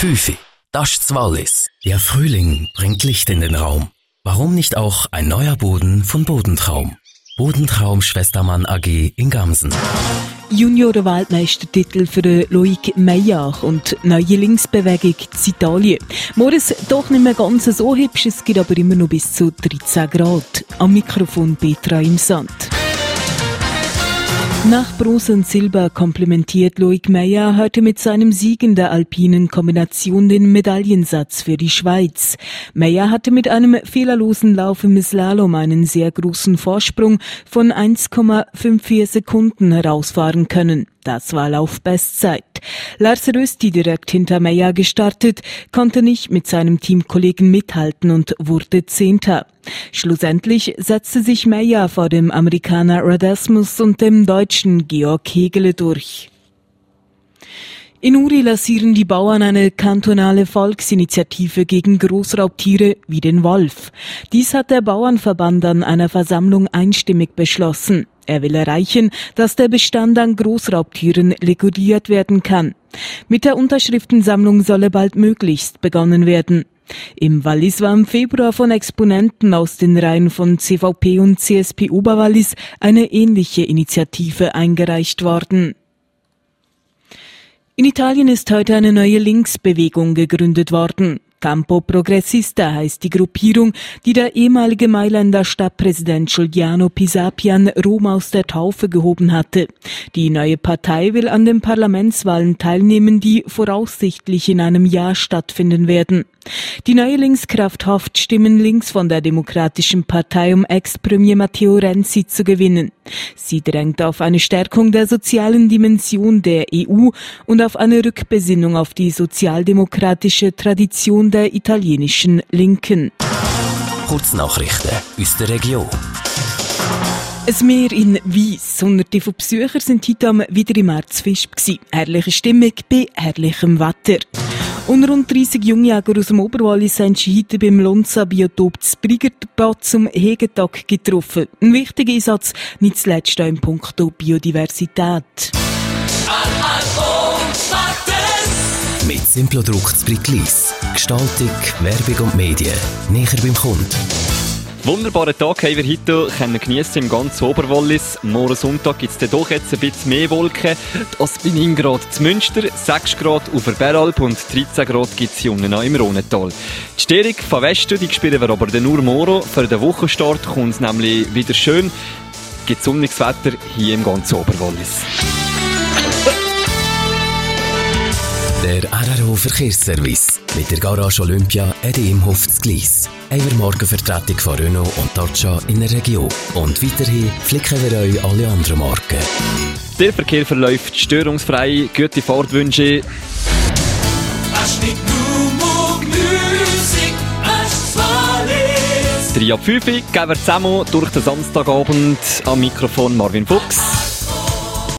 5. Das ist Wallis. Ja, Frühling bringt Licht in den Raum. Warum nicht auch ein neuer Boden von Bodentraum? Bodentraum Schwestermann AG in Gamsen. Junioren-Weltmeistertitel für Loic Meyer und neue Linksbewegung in Italien. Morgen doch nicht mehr ganz so hübsch, es gibt aber immer noch bis zu 13 Grad. Am Mikrofon Petra im Sand. Nach Bronze und Silber komplementiert Loic Meyer heute mit seinem Sieg in der alpinen Kombination den Medaillensatz für die Schweiz. Meyer hatte mit einem fehlerlosen Lauf im Slalom einen sehr großen Vorsprung von 1,54 Sekunden herausfahren können. Das war Laufbestzeit. Lars Rösti direkt hinter Meyer gestartet, konnte nicht mit seinem Teamkollegen mithalten und wurde Zehnter. Schlussendlich setzte sich Meyer vor dem Amerikaner Radasmus und dem Deutschen Georg Hegele durch. In Uri lancieren die Bauern eine kantonale Volksinitiative gegen Großraubtiere wie den Wolf. Dies hat der Bauernverband an einer Versammlung einstimmig beschlossen. Er will erreichen, dass der Bestand an Großraubtieren reguliert werden kann. Mit der Unterschriftensammlung solle bald möglichst begonnen werden. Im Wallis war im Februar von Exponenten aus den Reihen von CVP und CSP Oberwallis eine ähnliche Initiative eingereicht worden. In Italien ist heute eine neue Linksbewegung gegründet worden. Campo Progressista heißt die Gruppierung, die der ehemalige Mailänder Stadtpräsident Giuliano Pisapian Rom aus der Taufe gehoben hatte. Die neue Partei will an den Parlamentswahlen teilnehmen, die voraussichtlich in einem Jahr stattfinden werden. Die neue Linkskraft hofft, Stimmen links von der Demokratischen Partei um Ex-Premier Matteo Renzi zu gewinnen. Sie drängt auf eine Stärkung der sozialen Dimension der EU und auf eine Rückbesinnung auf die sozialdemokratische Tradition der italienischen Linken. Kurznachrichten aus der Region. Ein Meer in Weiss. Hunderte von Besuchern sind heute am wieder im Märzfisch Herrliche Stimmung bei herrlichem Wetter. Und rund 30 Jungjäger aus dem Oberwallis sich heute beim Lonza-Biotop des Briggerbad zum Hegetag getroffen. Ein wichtiger Einsatz, nicht zuletzt auch im Punkto Biodiversität. Mit Simplodruck zu Bricklis. Gestaltung, Werbung und Medien. Näher beim Kunden. Wunderbaren Tag haben wir heute können im ganzen Oberwallis. Morgen Sonntag gibt es doch jetzt ein bisschen mehr Wolken. Das bin 9 Grad zu Münster, 6 Grad auf der Beralp und 13 Grad gibt es unten im Rhonental. Die Störung von Westen, die spielen wir aber nur morgen. Für den Wochenstart kommt es nämlich wieder schön. Gibt sonniges Wetter hier im ganzen Oberwallis. Der RRO Verkehrsservice mit der Garage Olympia Edi im Hof Gleis. Eine Markenvertretung von Renault und Dacia in der Region. Und weiterhin flicken wir euch alle anderen Marken. Der Verkehr verläuft störungsfrei. Gute Fahrtwünsche. Drei ab 5 gehen wir zusammen durch den Samstagabend am Mikrofon Marvin Fuchs.